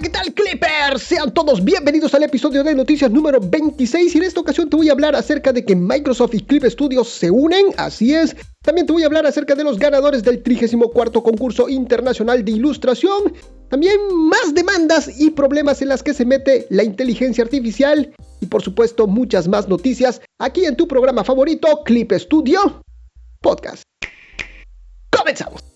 ¿qué tal Clippers? Sean todos bienvenidos al episodio de noticias número 26 y en esta ocasión te voy a hablar acerca de que Microsoft y Clip Studios se unen, así es. También te voy a hablar acerca de los ganadores del 34 concurso internacional de ilustración. También más demandas y problemas en las que se mete la inteligencia artificial. Y por supuesto muchas más noticias aquí en tu programa favorito, Clip Studio Podcast. Comenzamos.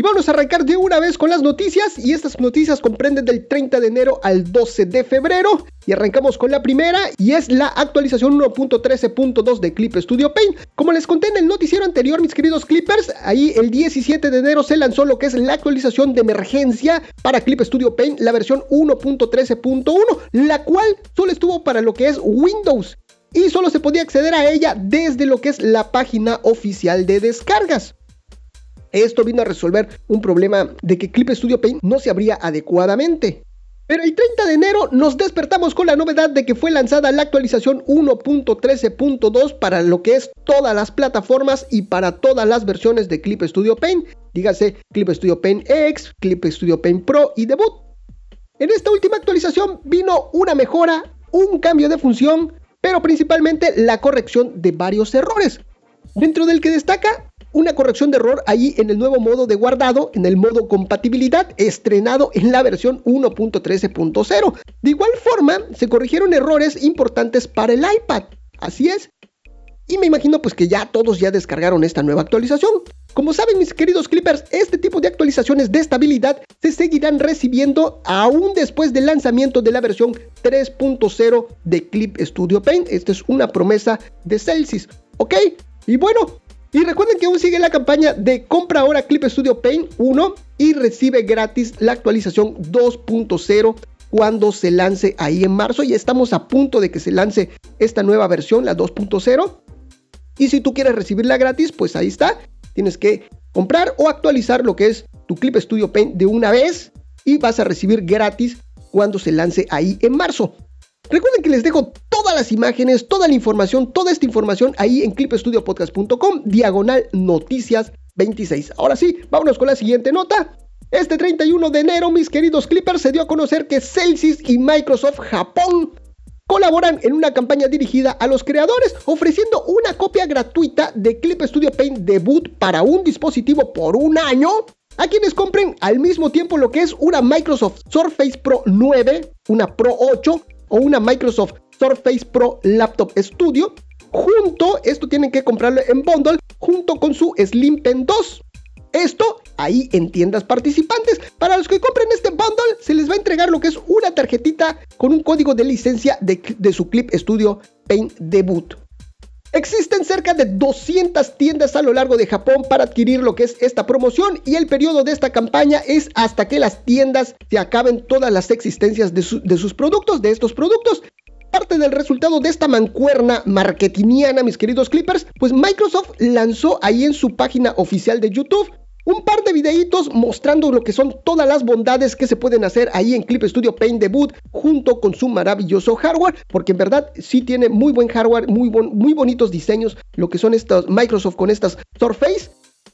Y vamos a arrancar de una vez con las noticias y estas noticias comprenden del 30 de enero al 12 de febrero y arrancamos con la primera y es la actualización 1.13.2 de Clip Studio Paint. Como les conté en el noticiero anterior mis queridos Clippers, ahí el 17 de enero se lanzó lo que es la actualización de emergencia para Clip Studio Paint, la versión 1.13.1, la cual solo estuvo para lo que es Windows y solo se podía acceder a ella desde lo que es la página oficial de descargas. Esto vino a resolver un problema de que Clip Studio Paint no se abría adecuadamente. Pero el 30 de enero nos despertamos con la novedad de que fue lanzada la actualización 1.13.2 para lo que es todas las plataformas y para todas las versiones de Clip Studio Paint. Dígase Clip Studio Paint X, Clip Studio Paint Pro y Debut. En esta última actualización vino una mejora, un cambio de función, pero principalmente la corrección de varios errores. Dentro del que destaca una corrección de error ahí en el nuevo modo de guardado, en el modo compatibilidad, estrenado en la versión 1.13.0. De igual forma, se corrigieron errores importantes para el iPad. Así es. Y me imagino pues que ya todos ya descargaron esta nueva actualización. Como saben mis queridos clippers, este tipo de actualizaciones de estabilidad se seguirán recibiendo aún después del lanzamiento de la versión 3.0 de Clip Studio Paint. Esta es una promesa de Celsius, ¿ok? Y bueno, y recuerden que aún sigue la campaña de compra ahora Clip Studio Paint 1 y recibe gratis la actualización 2.0 cuando se lance ahí en marzo. Y estamos a punto de que se lance esta nueva versión, la 2.0. Y si tú quieres recibirla gratis, pues ahí está. Tienes que comprar o actualizar lo que es tu Clip Studio Paint de una vez y vas a recibir gratis cuando se lance ahí en marzo. Recuerden que les dejo todas las imágenes, toda la información, toda esta información ahí en clipstudiopodcast.com, diagonal noticias 26. Ahora sí, vámonos con la siguiente nota. Este 31 de enero, mis queridos Clippers, se dio a conocer que Celsius y Microsoft Japón colaboran en una campaña dirigida a los creadores, ofreciendo una copia gratuita de Clip Studio Paint Debut para un dispositivo por un año a quienes compren al mismo tiempo lo que es una Microsoft Surface Pro 9, una Pro 8 o una Microsoft Surface Pro Laptop Studio. Junto, esto tienen que comprarlo en bundle, junto con su Slim Pen 2. Esto ahí en tiendas participantes. Para los que compren este bundle, se les va a entregar lo que es una tarjetita con un código de licencia de, de su Clip Studio Paint Debut. Existen cerca de 200 tiendas a lo largo de Japón para adquirir lo que es esta promoción y el periodo de esta campaña es hasta que las tiendas se acaben todas las existencias de, sus productos, de estos productos. Parte del resultado de esta mancuerna marketingiana, mis queridos clippers, pues Microsoft lanzó ahí en su página oficial de YouTube un par de videitos mostrando lo que son todas las bondades que se pueden hacer ahí en Clip Studio Paint Debut junto con su maravilloso hardware, porque en verdad sí tiene muy buen hardware, muy, bonitos diseños, lo que son estos Microsoft con estas Surface.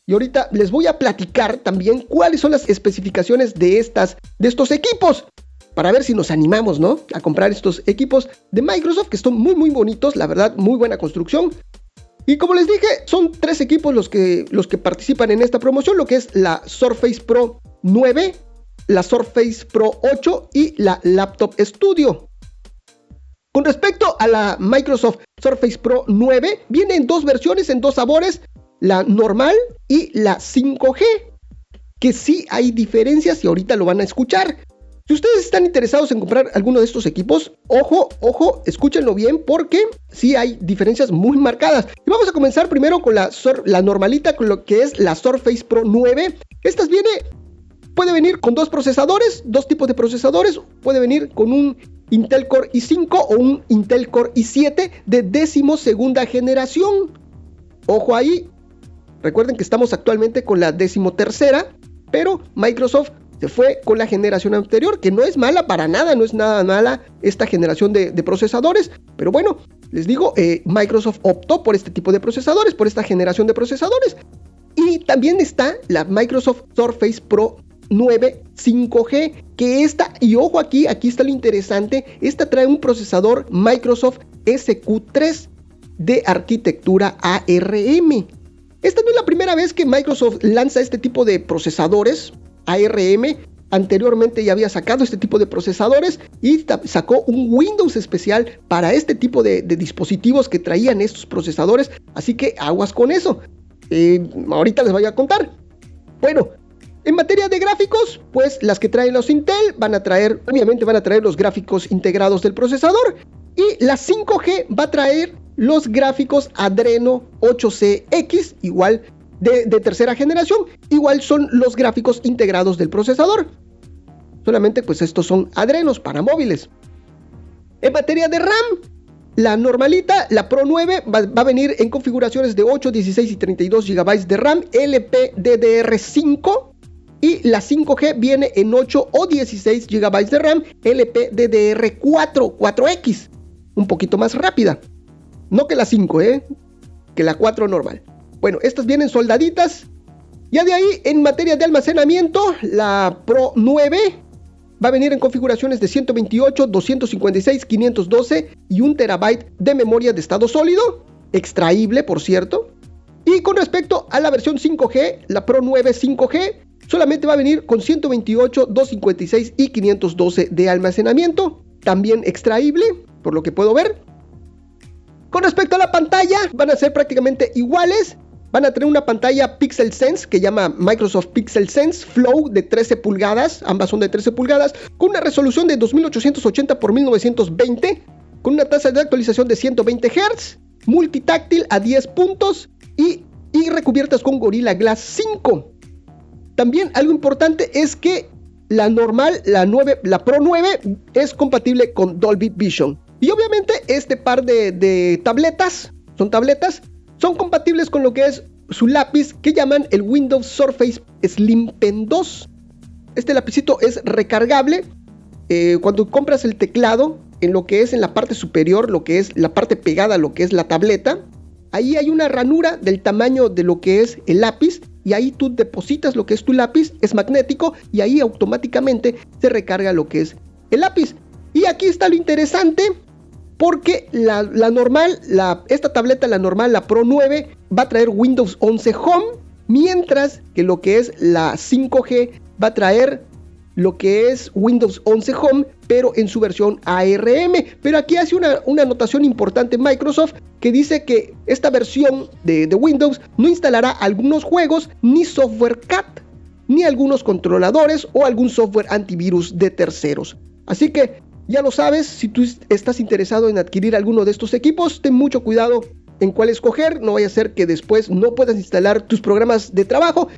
Y ahorita les voy a platicar también cuáles son las especificaciones de, estas, de estos equipos para ver si nos animamos, ¿no? A comprar estos equipos de Microsoft que son muy muy bonitos, la verdad, muy buena construcción. Y como les dije, son tres equipos los que, los que participan en esta promoción, lo que es la Surface Pro 9, la Surface Pro 8 y la Laptop Studio. Con respecto a la Microsoft Surface Pro 9, viene en dos versiones, en dos sabores, la normal y la 5G. Que sí hay diferencias y ahorita lo van a escuchar. Si ustedes están interesados en comprar alguno de estos equipos, ojo, ojo, escúchenlo bien porque sí hay diferencias muy marcadas. Y vamos a comenzar primero con la, normalita, con lo que es la Surface Pro 9. Estas viene, puede venir con dos procesadores, dos tipos de procesadores. Puede venir con un Intel Core i5 o un Intel Core i7 de décimo segunda generación. Ojo ahí. Recuerden que estamos actualmente con la décimo tercera, pero Microsoft se fue con la generación anterior, que no es mala para nada, no es nada mala esta generación de, procesadores, pero bueno, les digo, eh, Microsoft optó por este tipo de procesadores, por esta generación de procesadores. Y también está la Microsoft Surface Pro 9 5G, que esta, y ojo aquí, aquí está lo interesante, esta trae un procesador Microsoft SQ3 de arquitectura ARM. Esta no es la primera vez que Microsoft lanza este tipo de procesadores ARM. Anteriormente ya había sacado este tipo de procesadores y sacó un Windows especial para este tipo de, dispositivos que traían estos procesadores. Así que aguas con eso. Eh, ahorita les voy a contar. Bueno, en materia de gráficos, pues las que traen los Intel van a traer, obviamente van a traer los gráficos integrados del procesador. Y la 5G va a traer los gráficos Adreno 8CX, igual de, tercera generación, igual son los gráficos integrados del procesador. Solamente pues estos son Adrenos para móviles. En materia de RAM, la normalita, la Pro 9, va, a venir en configuraciones de 8, 16 y 32 GB de RAM, LPDDR5. Y la 5G viene en 8 o 16 GB de RAM, LPDDR4, 4X. Un poquito más rápida. No que la 5, ¿eh? Que la 4 normal. Bueno, estas vienen soldaditas. Ya de ahí, en materia de almacenamiento, la Pro 9 va a venir en configuraciones de 128, 256, 512 y 1 terabyte de memoria de estado sólido, extraíble por cierto. Y con respecto a la versión 5G, la Pro 9 5G solamente va a venir con 128, 256 y 512 de almacenamiento, también extraíble, por lo que puedo ver. Con respecto a la pantalla, van a ser prácticamente iguales. Van a tener una pantalla Pixel Sense que llama Microsoft Pixel Sense Flow de 13 pulgadas, ambas son de 13 pulgadas, con una resolución de 2880 x 1920, con una tasa de actualización de 120 Hz, multitáctil a 10 puntos y, recubiertas con Gorilla Glass 5. También algo importante es que la normal, la 9, la Pro 9 es compatible con Dolby Vision. Y obviamente este par de, tabletas, son tabletas, son compatibles con lo que es su lápiz que llaman el Windows Surface Slim Pen 2. Este lapicito es recargable. Eh, cuando compras el teclado, en lo que es en la parte superior, lo que es la parte pegada lo que es la tableta, ahí hay una ranura del tamaño de lo que es el lápiz y ahí tú depositas lo que es tu lápiz, es magnético y ahí automáticamente se recarga lo que es el lápiz. Y aquí está lo interesante, porque la, normal, esta tableta, la normal, la Pro 9, va a traer Windows 11 Home, mientras que lo que es la 5G va a traer lo que es Windows 11 Home, pero en su versión ARM. Pero aquí hace una, anotación importante Microsoft que dice que esta versión de Windows no instalará algunos juegos ni software CAT, ni algunos controladores o algún software antivirus de terceros. Así que ya lo sabes, si tú estás interesado en adquirir alguno de estos equipos, ten mucho cuidado en cuál escoger, no vaya a ser que después no puedas instalar tus programas de trabajo.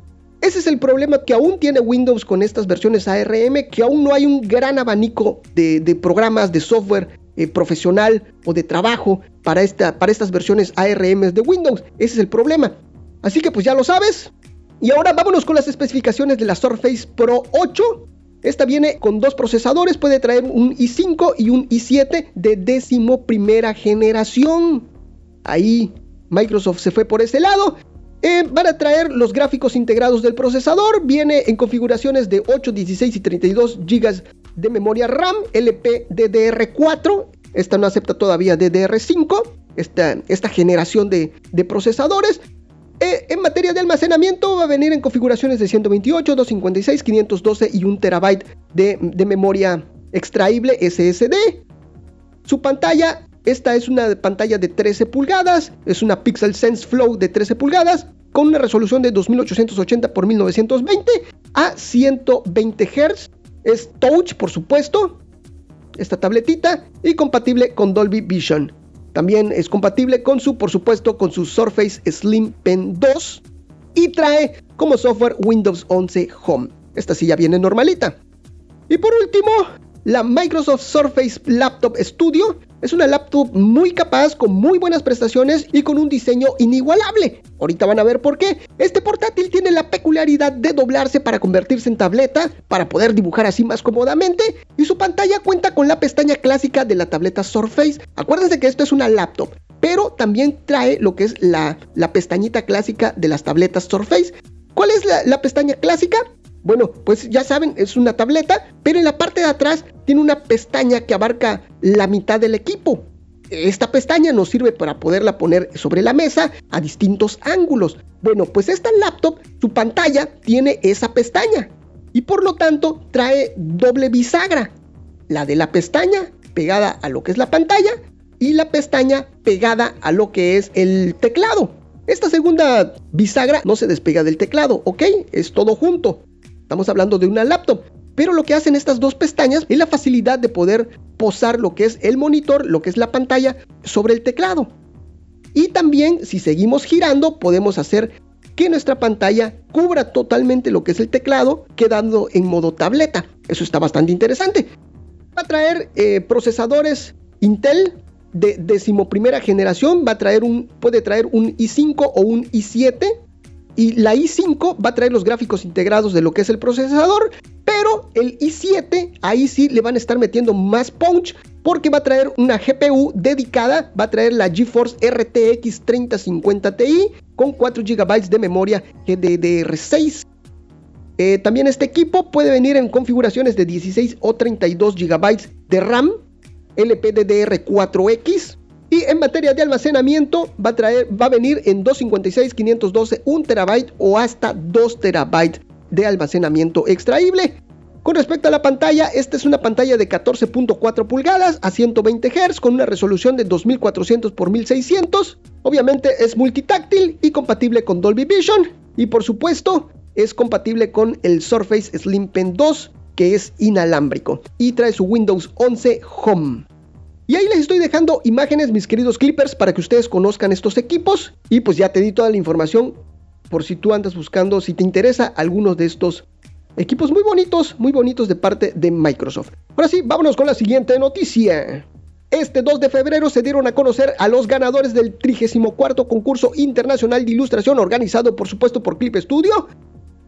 Ese es el problema que aún tiene Windows con estas versiones ARM, que aún no hay un gran abanico de, programas de software eh, profesional o de trabajo para, para estas versiones ARM de Windows. Ese es el problema. Así que pues ya lo sabes. Y ahora vámonos con las especificaciones de la Surface Pro 8. Esta viene con dos procesadores, puede traer un i5 y un i7 de décimo primera generación. Ahí Microsoft se fue por ese lado. Eh, van a traer los gráficos integrados del procesador. Viene en configuraciones de 8, 16 y 32 GB de memoria RAM, LPDDR4. Esta no acepta todavía DDR5. Esta, esta generación de, de procesadores. Eh, en materia de almacenamiento va a venir en configuraciones de 128, 256, 512 y 1 terabyte de, de memoria extraíble SSD. Su pantalla, esta es una pantalla de 13 pulgadas, es una Pixel Sense Flow de 13 pulgadas con una resolución de 2880 x 1920 a 120 Hz. Es touch, por supuesto, esta tabletita y compatible con Dolby Vision. También es compatible con su, por supuesto, con su Surface Slim Pen 2 y trae como software Windows 11 Home. Esta sí ya viene normalita. Y por último, la Microsoft Surface Laptop Studio es una laptop muy capaz, con muy buenas prestaciones y con un diseño inigualable. Ahorita van a ver por qué. Este portátil tiene la peculiaridad de doblarse para convertirse en tableta, para poder dibujar así más cómodamente, y su pantalla cuenta con la pestaña clásica de la tableta Surface. Acuérdense que esto es una laptop, pero también trae lo que es la, la pestañita clásica de las tabletas Surface. ¿Cuál es la, la pestaña clásica? Bueno, pues ya saben, es una tableta, pero en la parte de atrás tiene una pestaña que abarca la mitad del equipo. Esta pestaña nos sirve para poderla poner sobre la mesa a distintos ángulos. Bueno, pues esta laptop, su pantalla tiene esa pestaña y por lo tanto trae doble bisagra. La de la pestaña pegada a lo que es la pantalla y la pestaña pegada a lo que es el teclado. Esta segunda bisagra no se despega del teclado, ¿ok? Es todo junto. Estamos hablando de una laptop. Pero lo que hacen estas dos pestañas es la facilidad de poder posar lo que es el monitor, lo que es la pantalla, sobre el teclado. Y también, si seguimos girando, podemos hacer que nuestra pantalla cubra totalmente lo que es el teclado, quedando en modo tableta. Eso está bastante interesante. Va a traer eh, procesadores Intel de decimoprimera generación, va a traer un, puede traer un i5 o un i7 y la i5 va a traer los gráficos integrados de lo que es el procesador, pero el i7 ahí sí le van a estar metiendo más punch porque va a traer una GPU dedicada, va a traer la GeForce RTX 3050 Ti con 4 GB de memoria GDDR6. Eh, también este equipo puede venir en configuraciones de 16 o 32 GB de RAM, LPDDR4X, y en materia de almacenamiento va a, traer, va a venir en 256, 512, 1 terabyte o hasta 2 terabytes de almacenamiento extraíble. Con respecto a la pantalla, esta es una pantalla de 14.4 pulgadas a 120 Hz con una resolución de 2400 x 1600. Obviamente es multitáctil y compatible con Dolby Vision. Y por supuesto es compatible con el Surface Slim Pen 2 que es inalámbrico. Y trae su Windows 11 Home. Y ahí les estoy dejando imágenes, mis queridos clippers, para que ustedes conozcan estos equipos. Y pues ya te di toda la información por si tú andas buscando, si te interesa algunos de estos equipos muy bonitos, muy bonitos de parte de Microsoft. Ahora sí, vámonos con la siguiente noticia. Este 2 de febrero se dieron a conocer a los ganadores del 34 concurso internacional de ilustración organizado por supuesto por Clip Studio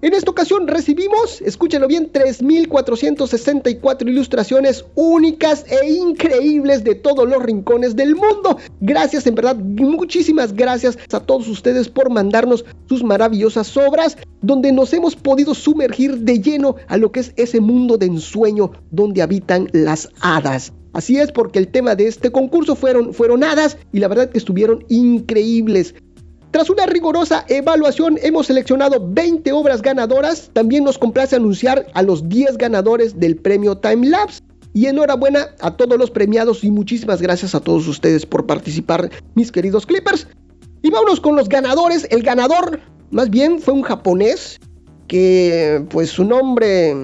en esta ocasión recibimos, escúchenlo bien, 3.464 ilustraciones únicas e increíbles de todos los rincones del mundo. Gracias, en verdad, muchísimas gracias a todos ustedes por mandarnos sus maravillosas obras, donde nos hemos podido sumergir de lleno a lo que es ese mundo de ensueño donde habitan las hadas. Así es, porque el tema de este concurso fueron, fueron hadas y la verdad que estuvieron increíbles. Tras una rigurosa evaluación hemos seleccionado 20 obras ganadoras. También nos complace anunciar a los 10 ganadores del premio Time Lapse. Y enhorabuena a todos los premiados y muchísimas gracias a todos ustedes por participar, mis queridos Clippers. Y vámonos con los ganadores. El ganador, más bien, fue un japonés que, pues su nombre,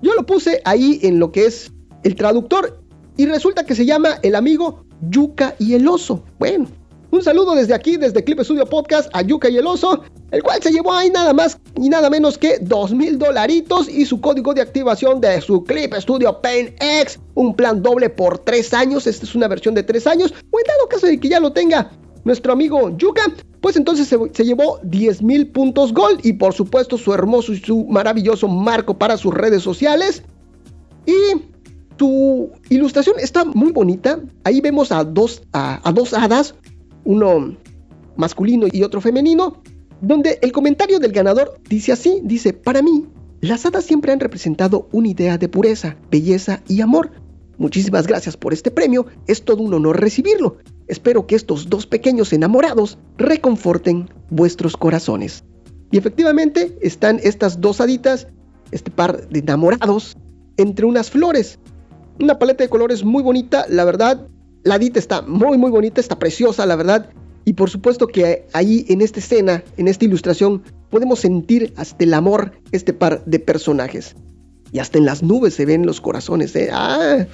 yo lo puse ahí en lo que es el traductor. Y resulta que se llama el amigo Yuka y el oso. Bueno, un saludo desde aquí, desde Clip Studio Podcast, a Yuka y el Oso, el cual se llevó ahí nada más y nada menos que dos mil dolaritos y su código de activación de su Clip Studio Paint X, un plan doble por tres años, esta es una versión de tres años, o en dado caso de que ya lo tenga nuestro amigo Yuka, pues entonces se, llevó 10 mil puntos gold y por supuesto su hermoso y su maravilloso marco para sus redes sociales. Y su ilustración está muy bonita. Ahí vemos a dos, a dos hadas uno masculino y otro femenino, donde el comentario del ganador dice así, dice, para mí, las hadas siempre han representado una idea de pureza, belleza y amor. Muchísimas gracias por este premio, es todo un honor recibirlo. Espero que estos dos pequeños enamorados reconforten vuestros corazones. Y efectivamente están estas dos haditas, este par de enamorados, entre unas flores. Una paleta de colores muy bonita, la verdad, la Dita está muy, muy bonita, está preciosa, la verdad. Y por supuesto que ahí en esta escena, en esta ilustración, podemos sentir hasta el amor este par de personajes. Y hasta en las nubes se ven los corazones. ¿eh? Ah,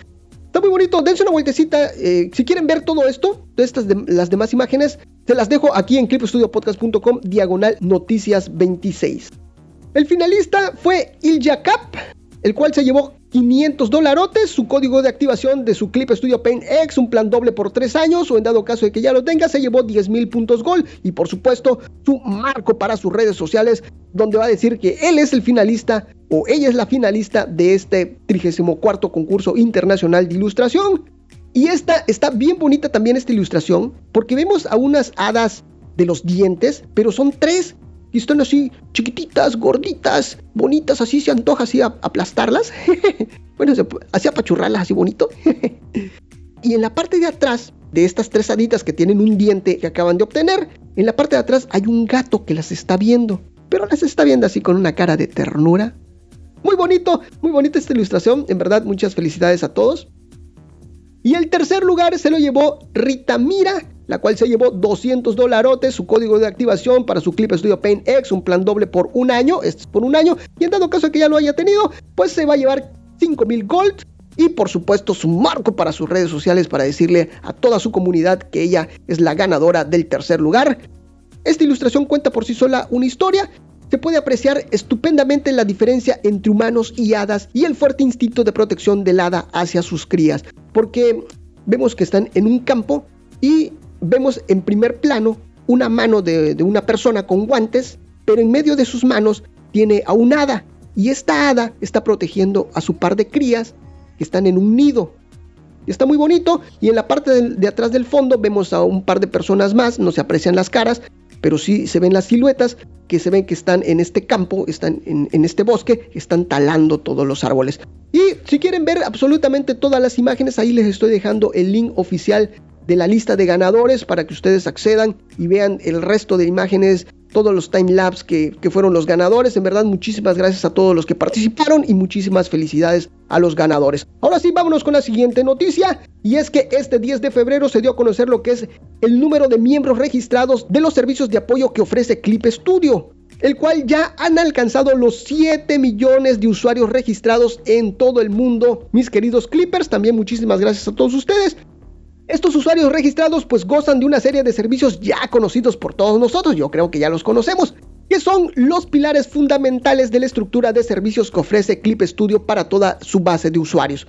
está muy bonito. Dense una vueltecita. Eh, si quieren ver todo esto, todas estas las demás imágenes, se las dejo aquí en clipstudiopodcast.com, diagonal noticias 26. El finalista fue Ilja Cap, el cual se llevó 500 dolarotes, su código de activación de su Clip Studio Paint X, un plan doble por 3 años o en dado caso de que ya lo tenga, se llevó 10 mil puntos gol y por supuesto su marco para sus redes sociales donde va a decir que él es el finalista o ella es la finalista de este 34 concurso internacional de ilustración. Y esta está bien bonita también esta ilustración porque vemos a unas hadas de los dientes, pero son tres y están así chiquititas, gorditas, bonitas, así se antoja así aplastarlas. bueno, así apachurrarlas así bonito. y en la parte de atrás de estas tres haditas que tienen un diente que acaban de obtener, en la parte de atrás hay un gato que las está viendo, pero las está viendo así con una cara de ternura. Muy bonito, muy bonita esta ilustración, en verdad muchas felicidades a todos. Y el tercer lugar se lo llevó Rita Mira, la cual se llevó 200 dolarotes, su código de activación para su Clip Studio Paint X, un plan doble por un año, este es por un año, y en dado caso que ya lo haya tenido, pues se va a llevar 5000 gold y por supuesto su marco para sus redes sociales para decirle a toda su comunidad que ella es la ganadora del tercer lugar. Esta ilustración cuenta por sí sola una historia se puede apreciar estupendamente la diferencia entre humanos y hadas y el fuerte instinto de protección del hada hacia sus crías, porque vemos que están en un campo y vemos en primer plano una mano de, una persona con guantes, pero en medio de sus manos tiene a un hada y esta hada está protegiendo a su par de crías que están en un nido. Está muy bonito y en la parte de, de atrás del fondo vemos a un par de personas más, no se aprecian las caras, pero sí se ven las siluetas que se ven que están en este campo, están en, este bosque, están talando todos los árboles. Y si quieren ver absolutamente todas las imágenes, ahí les estoy dejando el link oficial de la lista de ganadores para que ustedes accedan y vean el resto de imágenes todos los timelapse que, que fueron los ganadores. En verdad, muchísimas gracias a todos los que participaron y muchísimas felicidades a los ganadores. Ahora sí, vámonos con la siguiente noticia. Y es que este 10 de febrero se dio a conocer lo que es el número de miembros registrados de los servicios de apoyo que ofrece Clip Studio el cual ya han alcanzado los 7 millones de usuarios registrados en todo el mundo. Mis queridos Clippers, también muchísimas gracias a todos ustedes. Estos usuarios registrados pues gozan de una serie de servicios ya conocidos por todos nosotros, yo creo que ya los conocemos, que son los pilares fundamentales de la estructura de servicios que ofrece Clip Studio para toda su base de usuarios.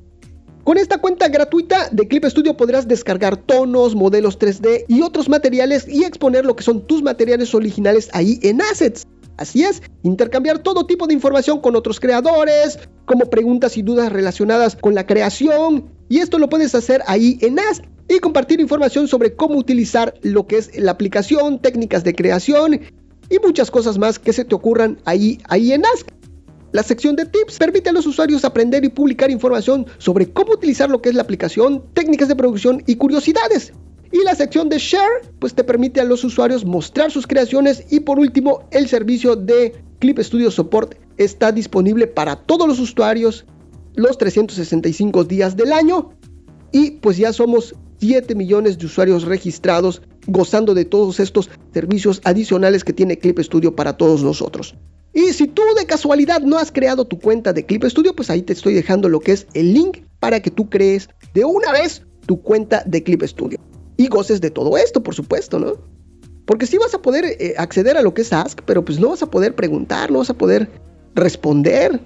Con esta cuenta gratuita de Clip Studio podrás descargar tonos, modelos 3D y otros materiales y exponer lo que son tus materiales originales ahí en Assets. Así es, intercambiar todo tipo de información con otros creadores, como preguntas y dudas relacionadas con la creación, y esto lo puedes hacer ahí en Assets y compartir información sobre cómo utilizar lo que es la aplicación, técnicas de creación y muchas cosas más que se te ocurran ahí, ahí en Ask. La sección de tips permite a los usuarios aprender y publicar información sobre cómo utilizar lo que es la aplicación, técnicas de producción y curiosidades. Y la sección de share pues te permite a los usuarios mostrar sus creaciones y por último el servicio de Clip Studio Support está disponible para todos los usuarios los 365 días del año y pues ya somos 7 millones de usuarios registrados gozando de todos estos servicios adicionales que tiene Clip Studio para todos nosotros. Y si tú de casualidad no has creado tu cuenta de Clip Studio, pues ahí te estoy dejando lo que es el link para que tú crees de una vez tu cuenta de Clip Studio. Y goces de todo esto, por supuesto, ¿no? Porque sí vas a poder eh, acceder a lo que es Ask, pero pues no vas a poder preguntar, no vas a poder responder.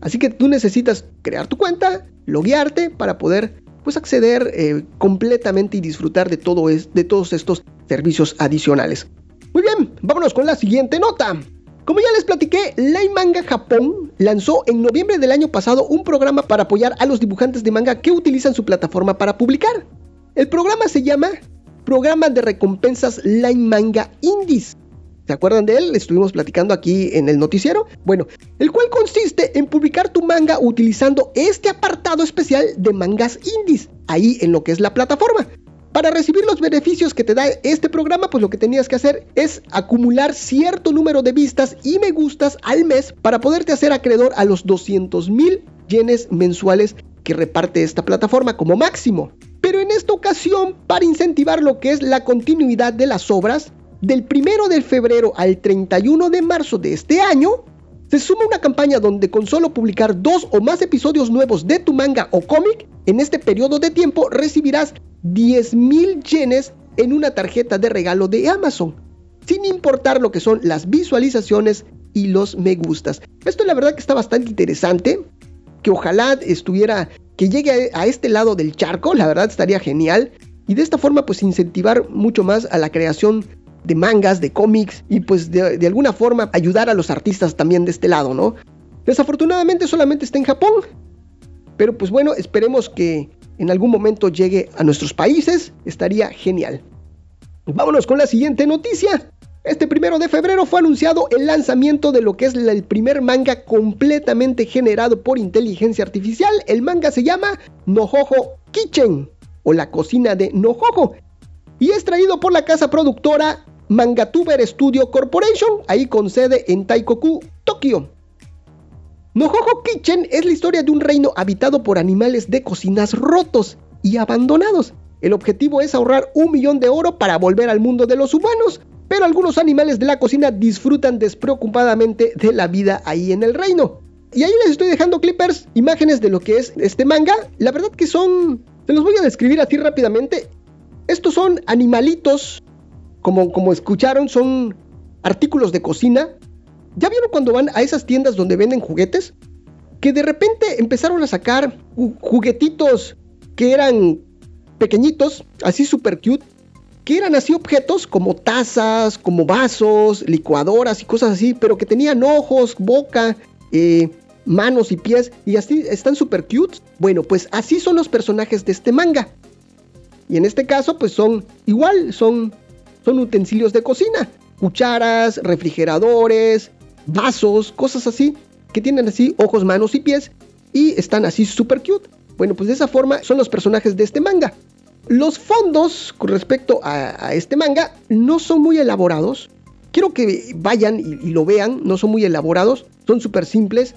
Así que tú necesitas crear tu cuenta, loguearte para poder pues acceder eh, completamente y disfrutar de, todo es, de todos estos servicios adicionales. Muy bien, vámonos con la siguiente nota. Como ya les platiqué, Line Manga Japón lanzó en noviembre del año pasado un programa para apoyar a los dibujantes de manga que utilizan su plataforma para publicar. El programa se llama Programa de Recompensas Line Manga Indies ¿Se acuerdan de él? Estuvimos platicando aquí en el noticiero. Bueno, el cual consiste en publicar tu manga utilizando este apartado especial de mangas indies, ahí en lo que es la plataforma. Para recibir los beneficios que te da este programa, pues lo que tenías que hacer es acumular cierto número de vistas y me gustas al mes para poderte hacer acreedor a los 200 mil yenes mensuales que reparte esta plataforma como máximo. Pero en esta ocasión, para incentivar lo que es la continuidad de las obras, del 1 de febrero al 31 de marzo de este año, se suma una campaña donde con solo publicar dos o más episodios nuevos de tu manga o cómic, en este periodo de tiempo recibirás 10.000 yenes en una tarjeta de regalo de Amazon, sin importar lo que son las visualizaciones y los me gustas. Esto la verdad que está bastante interesante, que ojalá estuviera, que llegue a, a este lado del charco, la verdad estaría genial, y de esta forma pues incentivar mucho más a la creación de mangas, de cómics y pues de, alguna forma ayudar a los artistas también de este lado, ¿no? Desafortunadamente solamente está en Japón, pero pues bueno, esperemos que en algún momento llegue a nuestros países, estaría genial. Vámonos con la siguiente noticia. Este primero de febrero fue anunciado el lanzamiento de lo que es el primer manga completamente generado por inteligencia artificial. El manga se llama Nojojo Kitchen o la cocina de Nojojo y es traído por la casa productora Mangatuber Studio Corporation, ahí con sede en Taikoku, Tokio. Nojojo Kitchen es la historia de un reino habitado por animales de cocinas rotos y abandonados. El objetivo es ahorrar un millón de oro para volver al mundo de los humanos, pero algunos animales de la cocina disfrutan despreocupadamente de la vida ahí en el reino. Y ahí les estoy dejando clippers, imágenes de lo que es este manga. La verdad que son, se los voy a describir así rápidamente. Estos son animalitos, como, como escucharon, son artículos de cocina. ¿Ya vieron cuando van a esas tiendas donde venden juguetes? Que de repente empezaron a sacar juguetitos que eran pequeñitos, así super cute, que eran así objetos como tazas, como vasos, licuadoras y cosas así, pero que tenían ojos, boca, eh, manos y pies y así están super cute. Bueno, pues así son los personajes de este manga. Y en este caso, pues son igual, son, son utensilios de cocina, cucharas, refrigeradores, vasos, cosas así, que tienen así ojos, manos y pies y están así super cute. Bueno, pues de esa forma son los personajes de este manga. Los fondos con respecto a, este manga no son muy elaborados. Quiero que vayan y, lo vean, no son muy elaborados, son súper simples.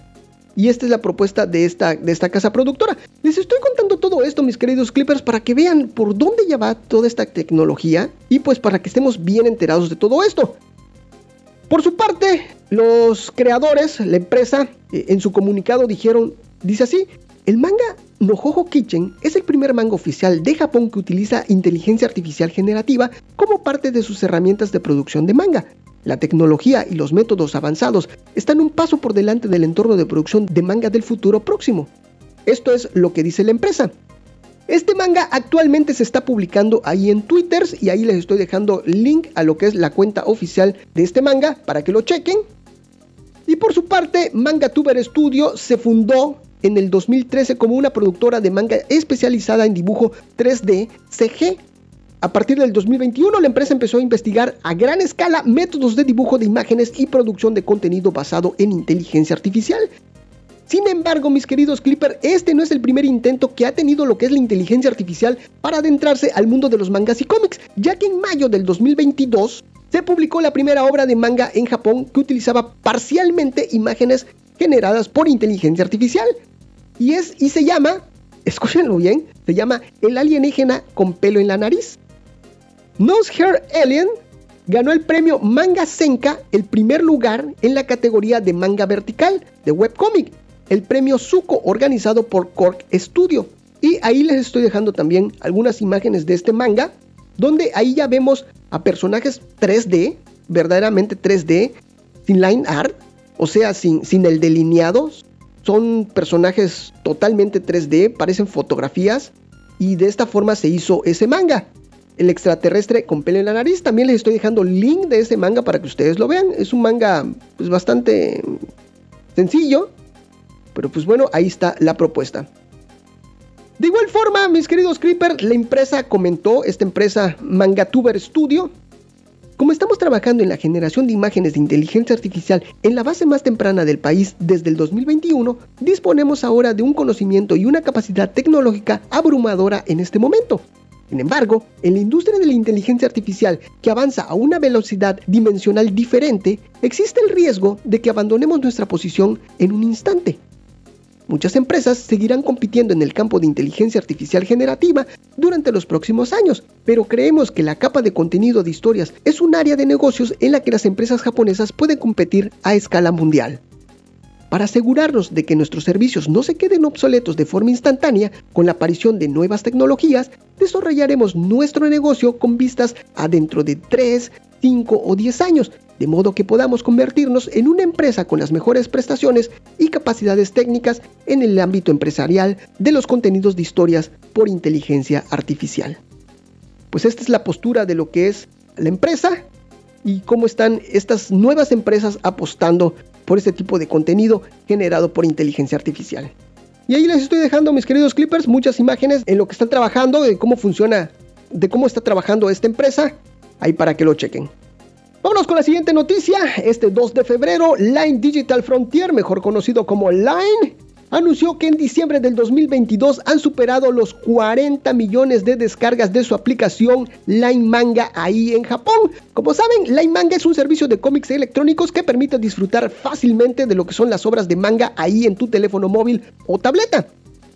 Y esta es la propuesta de esta, de esta casa productora. Les estoy contando todo esto, mis queridos clippers, para que vean por dónde ya va toda esta tecnología y pues para que estemos bien enterados de todo esto. Por su parte, los creadores, la empresa, eh, en su comunicado dijeron, dice así, el manga Nojojo Kitchen es el primer manga oficial de Japón que utiliza inteligencia artificial generativa como parte de sus herramientas de producción de manga. La tecnología y los métodos avanzados están un paso por delante del entorno de producción de manga del futuro próximo. Esto es lo que dice la empresa. Este manga actualmente se está publicando ahí en Twitter y ahí les estoy dejando link a lo que es la cuenta oficial de este manga para que lo chequen. Y por su parte, Manga Tuber Studio se fundó en el 2013 como una productora de manga especializada en dibujo 3D CG. A partir del 2021 la empresa empezó a investigar a gran escala métodos de dibujo de imágenes y producción de contenido basado en inteligencia artificial. Sin embargo, mis queridos Clipper, este no es el primer intento que ha tenido lo que es la inteligencia artificial para adentrarse al mundo de los mangas y cómics, ya que en mayo del 2022 se publicó la primera obra de manga en Japón que utilizaba parcialmente imágenes generadas por inteligencia artificial. Y, es, y se llama, escúchenlo bien, se llama El alienígena con pelo en la nariz. Nose Hair Alien ganó el premio Manga Senka, el primer lugar en la categoría de manga vertical de webcomic, el premio Suco organizado por Cork Studio. Y ahí les estoy dejando también algunas imágenes de este manga, donde ahí ya vemos a personajes 3D, verdaderamente 3D, sin line art, o sea, sin, sin el delineado, son personajes totalmente 3D, parecen fotografías y de esta forma se hizo ese manga. El extraterrestre con pelo en la nariz. También les estoy dejando link de ese manga para que ustedes lo vean. Es un manga pues, bastante sencillo. Pero pues bueno, ahí está la propuesta. De igual forma, mis queridos Creeper, la empresa comentó, esta empresa Mangatuber Studio, como estamos trabajando en la generación de imágenes de inteligencia artificial en la base más temprana del país desde el 2021, disponemos ahora de un conocimiento y una capacidad tecnológica abrumadora en este momento. Sin embargo, en la industria de la inteligencia artificial que avanza a una velocidad dimensional diferente, existe el riesgo de que abandonemos nuestra posición en un instante. Muchas empresas seguirán compitiendo en el campo de inteligencia artificial generativa durante los próximos años, pero creemos que la capa de contenido de historias es un área de negocios en la que las empresas japonesas pueden competir a escala mundial. Para asegurarnos de que nuestros servicios no se queden obsoletos de forma instantánea con la aparición de nuevas tecnologías, desarrollaremos nuestro negocio con vistas a dentro de 3, 5 o 10 años, de modo que podamos convertirnos en una empresa con las mejores prestaciones y capacidades técnicas en el ámbito empresarial de los contenidos de historias por inteligencia artificial. Pues esta es la postura de lo que es la empresa y cómo están estas nuevas empresas apostando por este tipo de contenido generado por inteligencia artificial. Y ahí les estoy dejando, mis queridos clippers, muchas imágenes en lo que están trabajando, de cómo funciona, de cómo está trabajando esta empresa, ahí para que lo chequen. Vámonos con la siguiente noticia. Este 2 de febrero, Line Digital Frontier, mejor conocido como Line, anunció que en diciembre del 2022 han superado los 40 millones de descargas de su aplicación Line Manga ahí en Japón. Como saben, Line Manga es un servicio de cómics electrónicos que permite disfrutar fácilmente de lo que son las obras de manga ahí en tu teléfono móvil o tableta.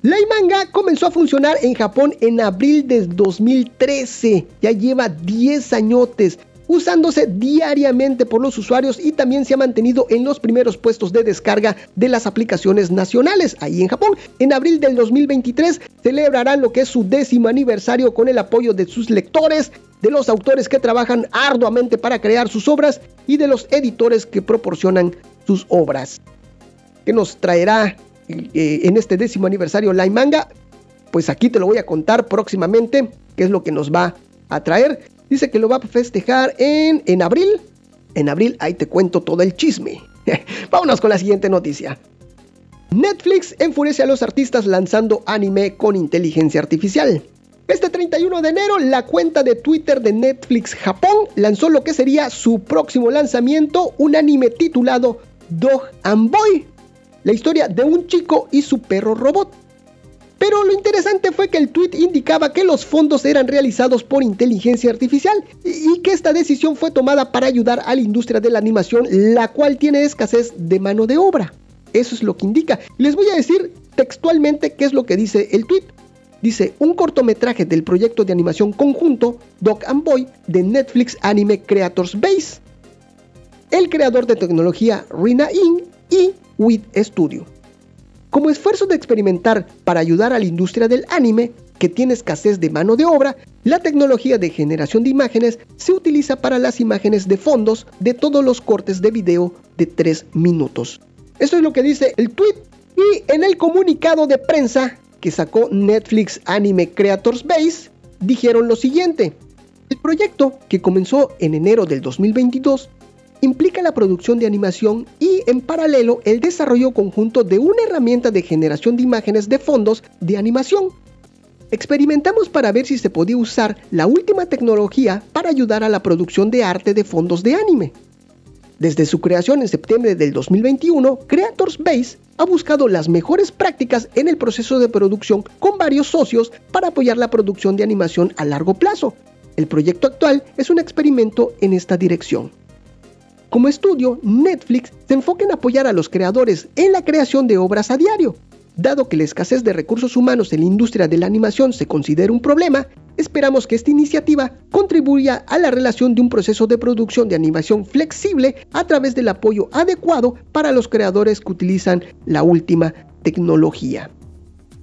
Line Manga comenzó a funcionar en Japón en abril de 2013, ya lleva 10 añotes usándose diariamente por los usuarios y también se ha mantenido en los primeros puestos de descarga de las aplicaciones nacionales ahí en Japón. En abril del 2023 celebrarán lo que es su décimo aniversario con el apoyo de sus lectores, de los autores que trabajan arduamente para crear sus obras y de los editores que proporcionan sus obras. ¿Qué nos traerá eh, en este décimo aniversario Line Manga? Pues aquí te lo voy a contar próximamente qué es lo que nos va a traer. Dice que lo va a festejar en, en abril. En abril, ahí te cuento todo el chisme. Vámonos con la siguiente noticia. Netflix enfurece a los artistas lanzando anime con inteligencia artificial. Este 31 de enero, la cuenta de Twitter de Netflix Japón lanzó lo que sería su próximo lanzamiento, un anime titulado Dog and Boy, la historia de un chico y su perro robot. Pero lo interesante fue que el tweet indicaba que los fondos eran realizados por inteligencia artificial y que esta decisión fue tomada para ayudar a la industria de la animación, la cual tiene escasez de mano de obra. Eso es lo que indica. Les voy a decir textualmente qué es lo que dice el tweet. Dice, un cortometraje del proyecto de animación conjunto Dog and Boy de Netflix Anime Creators Base. El creador de tecnología Rina In y WIT Studio. Como esfuerzo de experimentar para ayudar a la industria del anime, que tiene escasez de mano de obra, la tecnología de generación de imágenes se utiliza para las imágenes de fondos de todos los cortes de video de 3 minutos. Eso es lo que dice el tweet. Y en el comunicado de prensa que sacó Netflix Anime Creators Base, dijeron lo siguiente. El proyecto, que comenzó en enero del 2022, implica la producción de animación y en paralelo el desarrollo conjunto de una herramienta de generación de imágenes de fondos de animación. Experimentamos para ver si se podía usar la última tecnología para ayudar a la producción de arte de fondos de anime. Desde su creación en septiembre del 2021, Creators Base ha buscado las mejores prácticas en el proceso de producción con varios socios para apoyar la producción de animación a largo plazo. El proyecto actual es un experimento en esta dirección. Como estudio, Netflix se enfoca en apoyar a los creadores en la creación de obras a diario. Dado que la escasez de recursos humanos en la industria de la animación se considera un problema, esperamos que esta iniciativa contribuya a la relación de un proceso de producción de animación flexible a través del apoyo adecuado para los creadores que utilizan la última tecnología.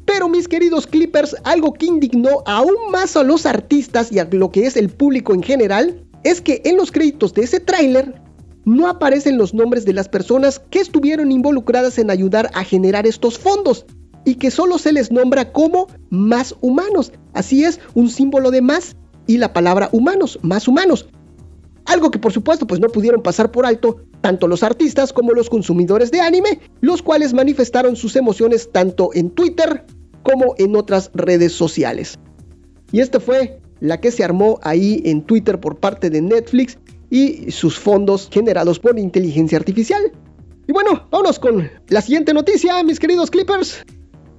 Pero mis queridos clippers, algo que indignó aún más a los artistas y a lo que es el público en general, es que en los créditos de ese tráiler no aparecen los nombres de las personas que estuvieron involucradas en ayudar a generar estos fondos y que solo se les nombra como más humanos. Así es, un símbolo de más y la palabra humanos, más humanos. Algo que por supuesto pues no pudieron pasar por alto tanto los artistas como los consumidores de anime, los cuales manifestaron sus emociones tanto en Twitter como en otras redes sociales. Y esta fue la que se armó ahí en Twitter por parte de Netflix y sus fondos generados por inteligencia artificial. Y bueno, vámonos con la siguiente noticia, mis queridos Clippers.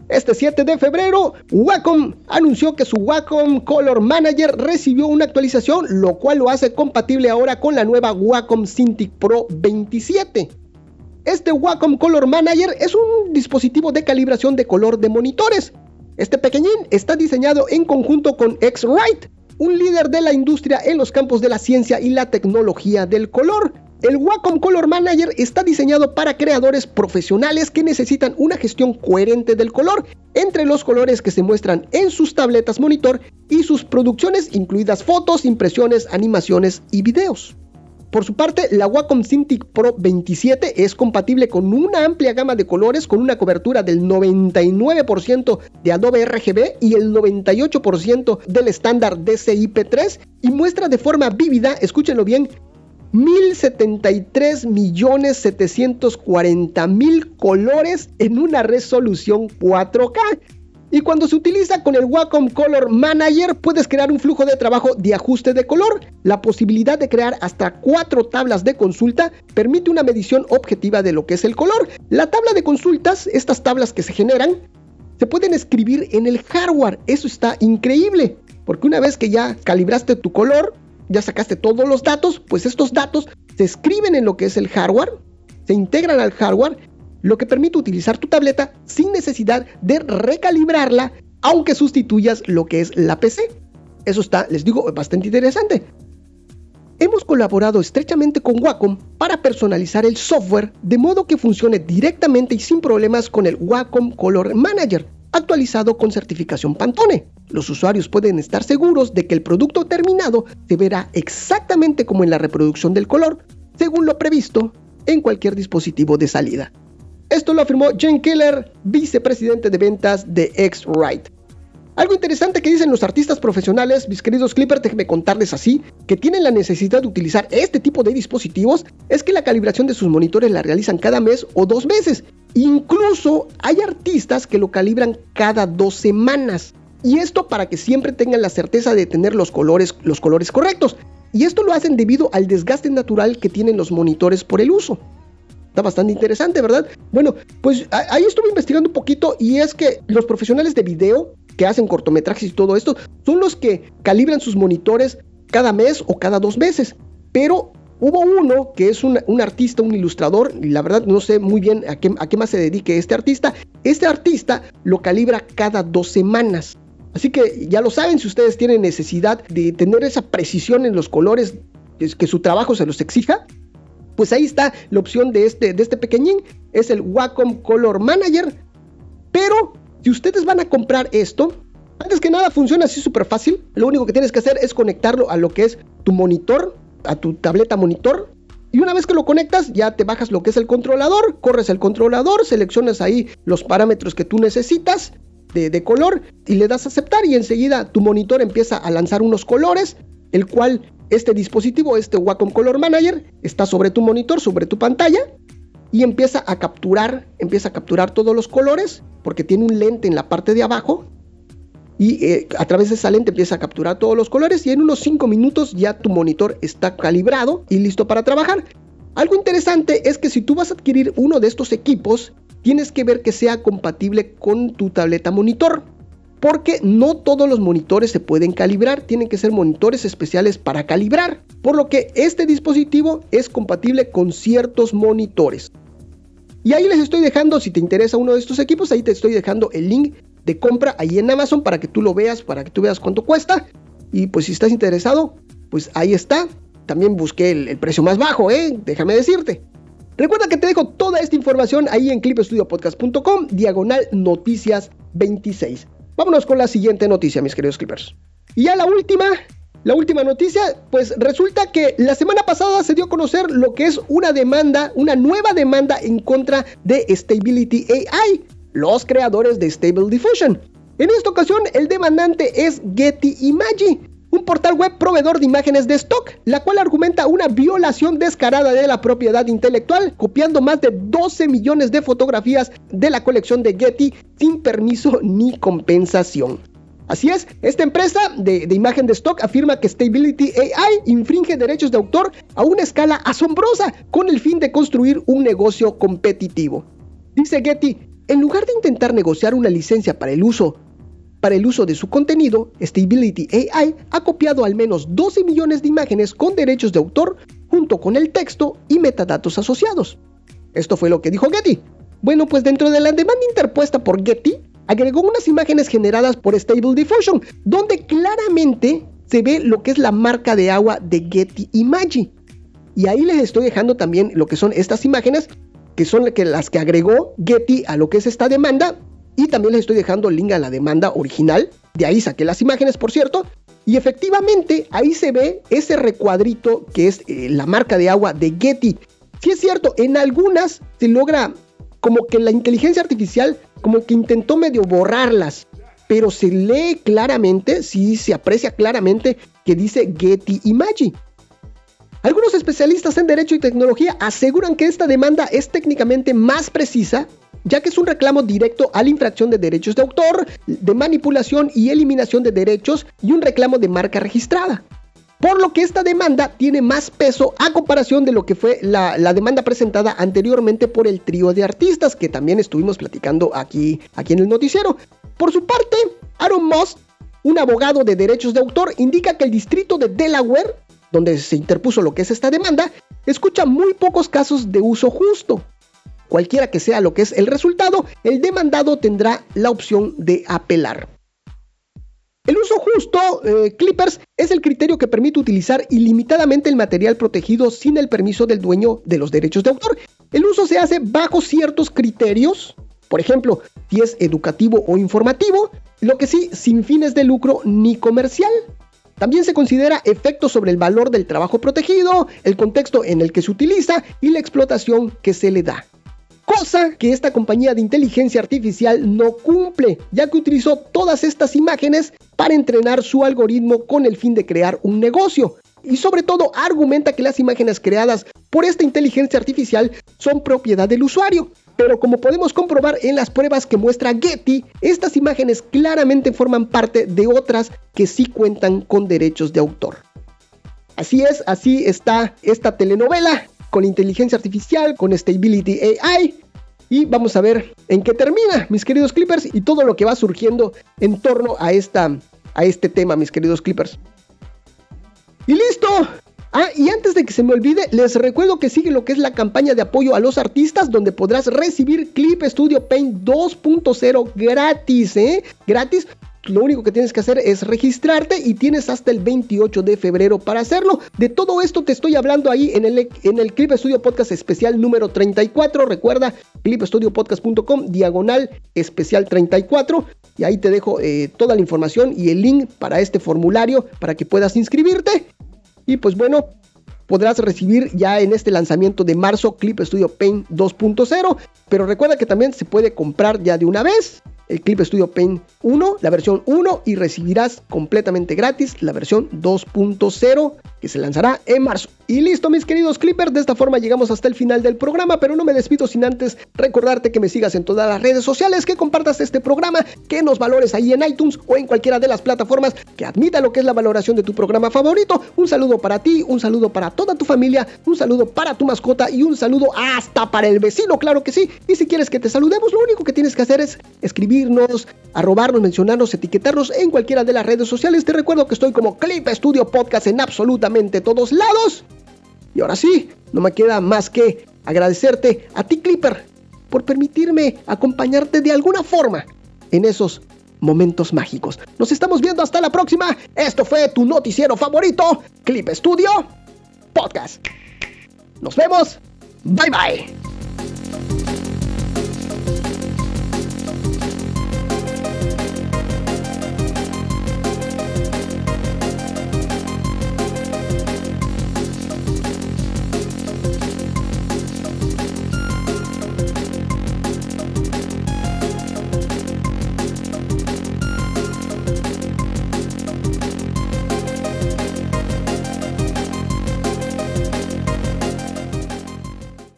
Este 7 de febrero, Wacom anunció que su Wacom Color Manager recibió una actualización, lo cual lo hace compatible ahora con la nueva Wacom Cintiq Pro 27. Este Wacom Color Manager es un dispositivo de calibración de color de monitores. Este pequeñín está diseñado en conjunto con X-Rite, un líder de la industria en los campos de la ciencia y la tecnología del color. El Wacom Color Manager está diseñado para creadores profesionales que necesitan una gestión coherente del color entre los colores que se muestran en sus tabletas monitor y sus producciones, incluidas fotos, impresiones, animaciones y videos. Por su parte, la Wacom Cintiq Pro 27 es compatible con una amplia gama de colores con una cobertura del 99% de Adobe RGB y el 98% del estándar DCI-P3 y muestra de forma vívida, escúchenlo bien, 1073.740.000 colores en una resolución 4K. Y cuando se utiliza con el Wacom Color Manager, puedes crear un flujo de trabajo de ajuste de color. La posibilidad de crear hasta cuatro tablas de consulta permite una medición objetiva de lo que es el color. La tabla de consultas, estas tablas que se generan, se pueden escribir en el hardware. Eso está increíble, porque una vez que ya calibraste tu color, ya sacaste todos los datos, pues estos datos se escriben en lo que es el hardware, se integran al hardware, lo que permite utilizar tu tableta sin necesidad de recalibrarla, aunque sustituyas lo que es la PC. Eso está, les digo, bastante interesante. Hemos colaborado estrechamente con Wacom para personalizar el software de modo que funcione directamente y sin problemas con el Wacom Color Manager, actualizado con certificación Pantone. Los usuarios pueden estar seguros de que el producto terminado se verá exactamente como en la reproducción del color, según lo previsto en cualquier dispositivo de salida. Esto lo afirmó Jen Keller, vicepresidente de ventas de X-Rite. Algo interesante que dicen los artistas profesionales, mis queridos Clippers, déjenme contarles así, que tienen la necesidad de utilizar este tipo de dispositivos, es que la calibración de sus monitores la realizan cada mes o dos meses. Incluso hay artistas que lo calibran cada dos semanas. Y esto para que siempre tengan la certeza de tener los colores, los colores correctos. Y esto lo hacen debido al desgaste natural que tienen los monitores por el uso. Está bastante interesante, ¿verdad? Bueno, pues ahí estuve investigando un poquito y es que los profesionales de video que hacen cortometrajes y todo esto son los que calibran sus monitores cada mes o cada dos meses. Pero hubo uno que es un, artista, un ilustrador, y la verdad no sé muy bien a qué, a qué más se dedique este artista. Este artista lo calibra cada dos semanas. Así que ya lo saben, si ustedes tienen necesidad de tener esa precisión en los colores que su trabajo se los exija, pues ahí está la opción de este, de este pequeñín, es el Wacom Color Manager. Pero si ustedes van a comprar esto, antes que nada funciona así súper fácil. Lo único que tienes que hacer es conectarlo a lo que es tu monitor, a tu tableta monitor. Y una vez que lo conectas, ya te bajas lo que es el controlador, corres el controlador, seleccionas ahí los parámetros que tú necesitas de, de color y le das a aceptar y enseguida tu monitor empieza a lanzar unos colores, el cual este dispositivo, este Wacom Color Manager, está sobre tu monitor, sobre tu pantalla y empieza a capturar, empieza a capturar todos los colores porque tiene un lente en la parte de abajo y eh, a través de esa lente empieza a capturar todos los colores y en unos 5 minutos ya tu monitor está calibrado y listo para trabajar. Algo interesante es que si tú vas a adquirir uno de estos equipos, tienes que ver que sea compatible con tu tableta monitor porque no todos los monitores se pueden calibrar, tienen que ser monitores especiales para calibrar, por lo que este dispositivo es compatible con ciertos monitores. Y ahí les estoy dejando, si te interesa uno de estos equipos, ahí te estoy dejando el link de compra ahí en Amazon para que tú lo veas, para que tú veas cuánto cuesta. Y pues si estás interesado, pues ahí está. También busqué el, precio más bajo, ¿eh? Déjame decirte. Recuerda que te dejo toda esta información ahí en clipestudiopodcast.com, diagonal noticias 26. Vámonos con la siguiente noticia, mis queridos Clippers. Y ya la última, la última noticia, pues resulta que la semana pasada se dio a conocer lo que es una demanda, una nueva demanda en contra de Stability AI, los creadores de Stable Diffusion. En esta ocasión, el demandante es Getty Imagy, un portal web proveedor de imágenes de stock, la cual argumenta una violación descarada de la propiedad intelectual, copiando más de 12 millones de fotografías de la colección de Getty sin permiso ni compensación. Así es, esta empresa de, imagen de stock afirma que Stability AI infringe derechos de autor a una escala asombrosa con el fin de construir un negocio competitivo. Dice Getty, en lugar de intentar negociar una licencia para el uso para el uso de su contenido, Stability AI ha copiado al menos 12 millones de imágenes con derechos de autor junto con el texto y metadatos asociados. Esto fue lo que dijo Getty. Bueno, pues dentro de la demanda interpuesta por Getty, agregó unas imágenes generadas por Stable Diffusion, donde claramente se ve lo que es la marca de agua de Getty Imagy. Y ahí les estoy dejando también lo que son estas imágenes, que son las que agregó Getty a lo que es esta demanda, y también les estoy dejando el link a la demanda original. De ahí saqué las imágenes, por cierto. Y efectivamente, ahí se ve ese recuadrito que es eh, la marca de agua de Getty. Sí es cierto, en algunas se logra como que la inteligencia artificial como que intentó medio borrarlas. Pero se lee claramente, sí se aprecia claramente que dice Getty Imagy. Algunos especialistas en derecho y tecnología aseguran que esta demanda es técnicamente más precisa ya que es un reclamo directo a la infracción de derechos de autor, de manipulación y eliminación de derechos y un reclamo de marca registrada. Por lo que esta demanda tiene más peso a comparación de lo que fue la, demanda presentada anteriormente por el trío de artistas que también estuvimos platicando aquí, aquí en el noticiero. Por su parte, Aaron Moss, un abogado de derechos de autor, indica que el distrito de Delaware, donde se interpuso lo que es esta demanda, escucha muy pocos casos de uso justo. Cualquiera que sea lo que es el resultado, el demandado tendrá la opción de apelar. El uso justo, eh, Clippers, es el criterio que permite utilizar ilimitadamente el material protegido sin el permiso del dueño de los derechos de autor. El uso se hace bajo ciertos criterios, por ejemplo, si es educativo o informativo, lo que sí, sin fines de lucro ni comercial. También se considera efecto sobre el valor del trabajo protegido, el contexto en el que se utiliza y la explotación que se le da cosa que esta compañía de inteligencia artificial no cumple, ya que utilizó todas estas imágenes para entrenar su algoritmo con el fin de crear un negocio. Y sobre todo argumenta que las imágenes creadas por esta inteligencia artificial son propiedad del usuario. Pero como podemos comprobar en las pruebas que muestra Getty, estas imágenes claramente forman parte de otras que sí cuentan con derechos de autor. Así es, así está esta telenovela con inteligencia artificial, con Stability AI. Y vamos a ver en qué termina, mis queridos Clippers, y todo lo que va surgiendo en torno a, esta, a este tema, mis queridos Clippers. Y listo. Ah, y antes de que se me olvide, les recuerdo que sigue lo que es la campaña de apoyo a los artistas, donde podrás recibir Clip Studio Paint 2.0 gratis, ¿eh? Gratis lo único que tienes que hacer es registrarte y tienes hasta el 28 de febrero para hacerlo. De todo esto te estoy hablando ahí en el, en el Clip Studio Podcast especial número 34. Recuerda, clipstudiopodcast.com, diagonal especial 34. Y ahí te dejo eh, toda la información y el link para este formulario para que puedas inscribirte. Y pues bueno, podrás recibir ya en este lanzamiento de marzo Clip Studio Paint 2.0. Pero recuerda que también se puede comprar ya de una vez el Clip Studio Paint 1, la versión 1 y recibirás completamente gratis la versión 2.0 que se lanzará en marzo. Y listo mis queridos Clippers, de esta forma llegamos hasta el final del programa, pero no me despido sin antes recordarte que me sigas en todas las redes sociales, que compartas este programa, que nos valores ahí en iTunes o en cualquiera de las plataformas que admita lo que es la valoración de tu programa favorito. Un saludo para ti, un saludo para toda tu familia, un saludo para tu mascota y un saludo hasta para el vecino, claro que sí. Y si quieres que te saludemos, lo único que tienes que hacer es escribirnos, arrobarnos, mencionarnos, etiquetarnos en cualquiera de las redes sociales. Te recuerdo que estoy como Clip Studio Podcast en todos lados. Y ahora sí, no me queda más que agradecerte a ti Clipper por permitirme acompañarte de alguna forma en esos momentos mágicos. Nos estamos viendo hasta la próxima. Esto fue tu noticiero favorito, Clip Studio Podcast. Nos vemos. Bye bye.